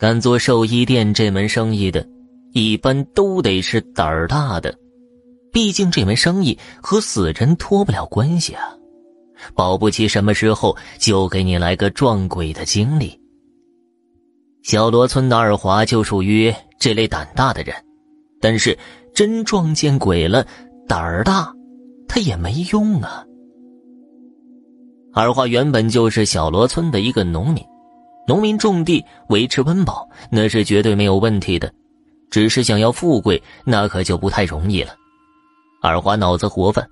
敢做寿衣店这门生意的，一般都得是胆儿大的。毕竟这门生意和死人脱不了关系啊，保不齐什么时候就给你来个撞鬼的经历。小罗村的二华就属于这类胆大的人，但是真撞见鬼了，胆儿大，他也没用啊。二华原本就是小罗村的一个农民，农民种地维持温饱那是绝对没有问题的，只是想要富贵那可就不太容易了。二华脑子活泛，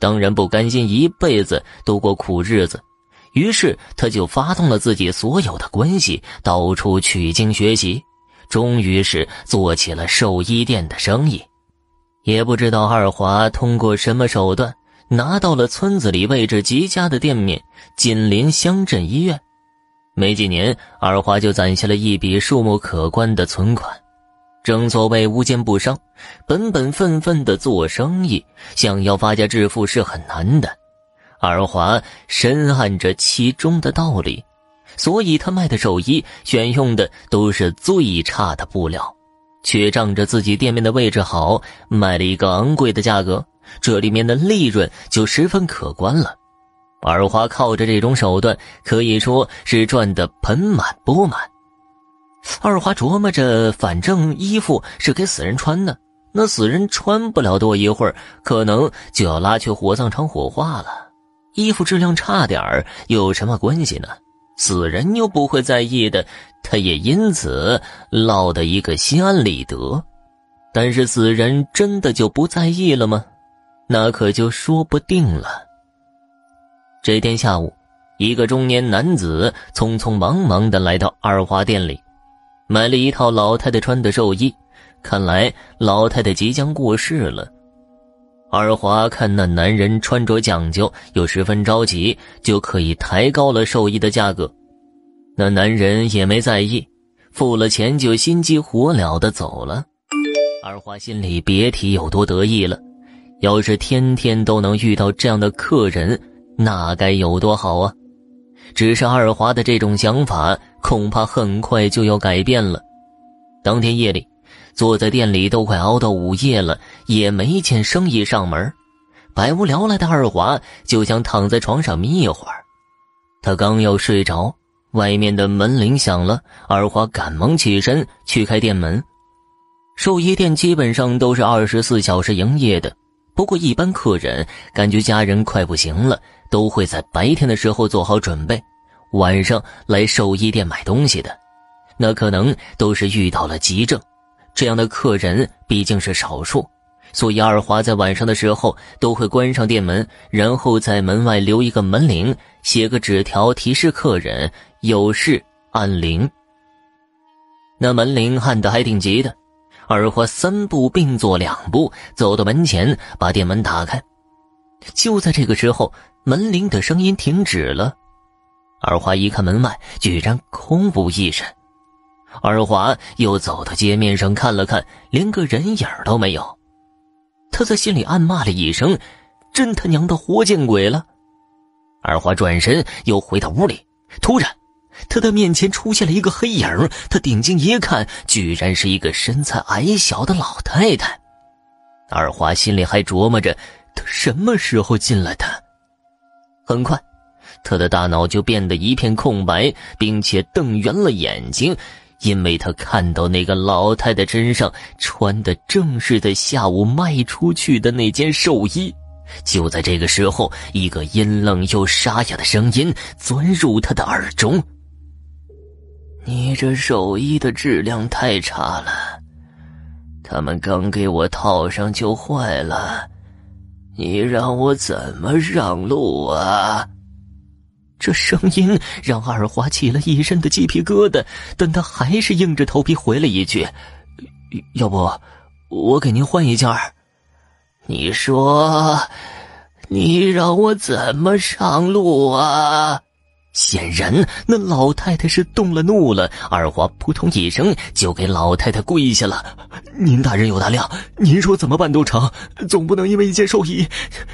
当然不甘心一辈子都过苦日子，于是他就发动了自己所有的关系，到处取经学习，终于是做起了寿衣店的生意。也不知道二华通过什么手段，拿到了村子里位置极佳的店面，紧邻乡镇医院。没几年，二华就攒下了一笔数目可观的存款。正所谓无奸不商，本本分分的做生意，想要发家致富是很难的。二华深谙着其中的道理，所以他卖的寿衣选用的都是最差的布料，却仗着自己店面的位置好，卖了一个昂贵的价格，这里面的利润就十分可观了。二花靠着这种手段，可以说是赚得盆满钵满。二花琢磨着，反正衣服是给死人穿的，那死人穿不了多一会儿，可能就要拉去火葬场火化了。衣服质量差点儿有什么关系呢？死人又不会在意的，他也因此落得一个心安理得。但是死人真的就不在意了吗？那可就说不定了。这天下午，一个中年男子匆匆忙忙的来到二华店里。买了一套老太太穿的寿衣，看来老太太即将过世了。二华看那男人穿着讲究，又十分着急，就可以抬高了寿衣的价格。那男人也没在意，付了钱就心急火燎的走了。二华心里别提有多得意了，要是天天都能遇到这样的客人，那该有多好啊！只是二华的这种想法。恐怕很快就要改变了。当天夜里，坐在店里都快熬到午夜了，也没见生意上门。百无聊赖的二华就想躺在床上眯一会儿。他刚要睡着，外面的门铃响了。二华赶忙起身去开店门。寿衣店基本上都是二十四小时营业的，不过一般客人感觉家人快不行了，都会在白天的时候做好准备。晚上来寿衣店买东西的，那可能都是遇到了急症，这样的客人毕竟是少数，所以二华在晚上的时候都会关上店门，然后在门外留一个门铃，写个纸条提示客人有事按铃。那门铃按的还挺急的，二花三步并作两步走到门前，把店门打开。就在这个时候，门铃的声音停止了。二花一看门外居然空无一人，二华又走到街面上看了看，连个人影都没有。他在心里暗骂了一声：“真他娘的活见鬼了！”二华转身又回到屋里，突然，他的面前出现了一个黑影。他定睛一看，居然是一个身材矮小的老太太。二华心里还琢磨着，他什么时候进来的？很快。他的大脑就变得一片空白，并且瞪圆了眼睛，因为他看到那个老太太身上穿的正是在下午卖出去的那件寿衣。就在这个时候，一个阴冷又沙哑的声音钻入他的耳中：“你这寿衣的质量太差了，他们刚给我套上就坏了，你让我怎么让路啊？”这声音让二花起了一身的鸡皮疙瘩，但他还是硬着头皮回了一句：“要不，我给您换一件儿。”你说，你让我怎么上路啊？显然，那老太太是动了怒了。二华扑通一声就给老太太跪下了：“您大人有大量，您说怎么办都成，总不能因为一件寿衣，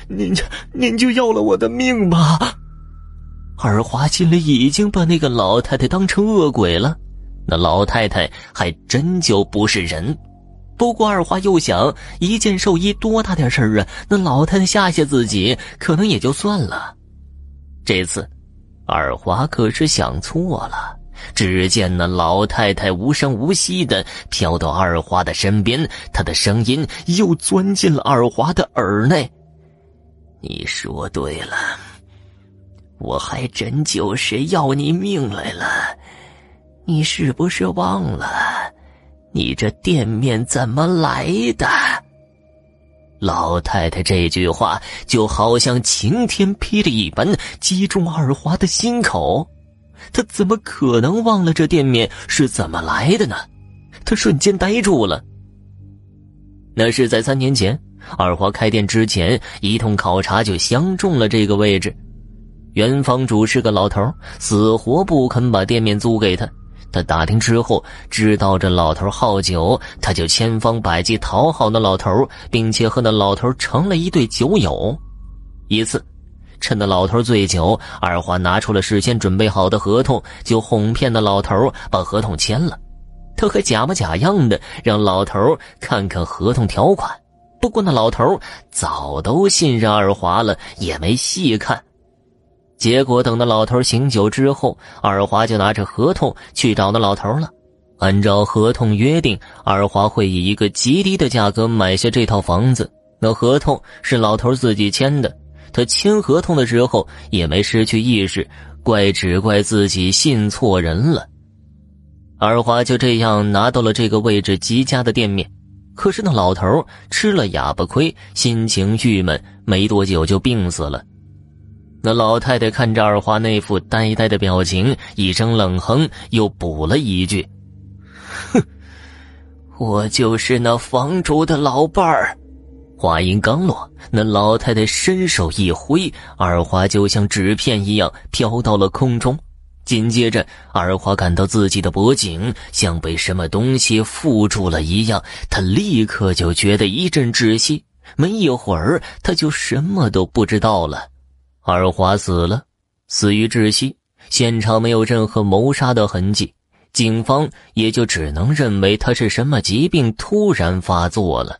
您您就要了我的命吧？”二华心里已经把那个老太太当成恶鬼了，那老太太还真就不是人。不过二花又想，一件寿衣多大点事儿啊？那老太太吓吓自己，可能也就算了。这次，二华可是想错了。只见那老太太无声无息的飘到二华的身边，她的声音又钻进了二华的耳内。你说对了，我还真就是要你命来了。你是不是忘了？你这店面怎么来的？老太太这句话就好像晴天霹雳一般，击中二华的心口。他怎么可能忘了这店面是怎么来的呢？他瞬间呆住了。那是在三年前，二华开店之前，一通考察就相中了这个位置。原房主是个老头，死活不肯把店面租给他。他打听之后，知道这老头好酒，他就千方百计讨好那老头，并且和那老头成了一对酒友。一次，趁那老头醉酒，二华拿出了事先准备好的合同，就哄骗那老头把合同签了。他还假模假样的让老头看看合同条款。不过那老头早都信任二华了，也没细看。结果等那老头醒酒之后，二华就拿着合同去找那老头了。按照合同约定，二华会以一个极低的价格买下这套房子。那合同是老头自己签的，他签合同的时候也没失去意识，怪只怪自己信错人了。二华就这样拿到了这个位置极佳的店面。可是那老头吃了哑巴亏，心情郁闷，没多久就病死了。那老太太看着二花那副呆呆的表情，一声冷哼，又补了一句：“哼，我就是那房主的老伴儿。”话音刚落，那老太太伸手一挥，二花就像纸片一样飘到了空中。紧接着，二花感到自己的脖颈像被什么东西缚住了一样，他立刻就觉得一阵窒息。没一会儿，他就什么都不知道了。二华死了，死于窒息，现场没有任何谋杀的痕迹，警方也就只能认为他是什么疾病突然发作了。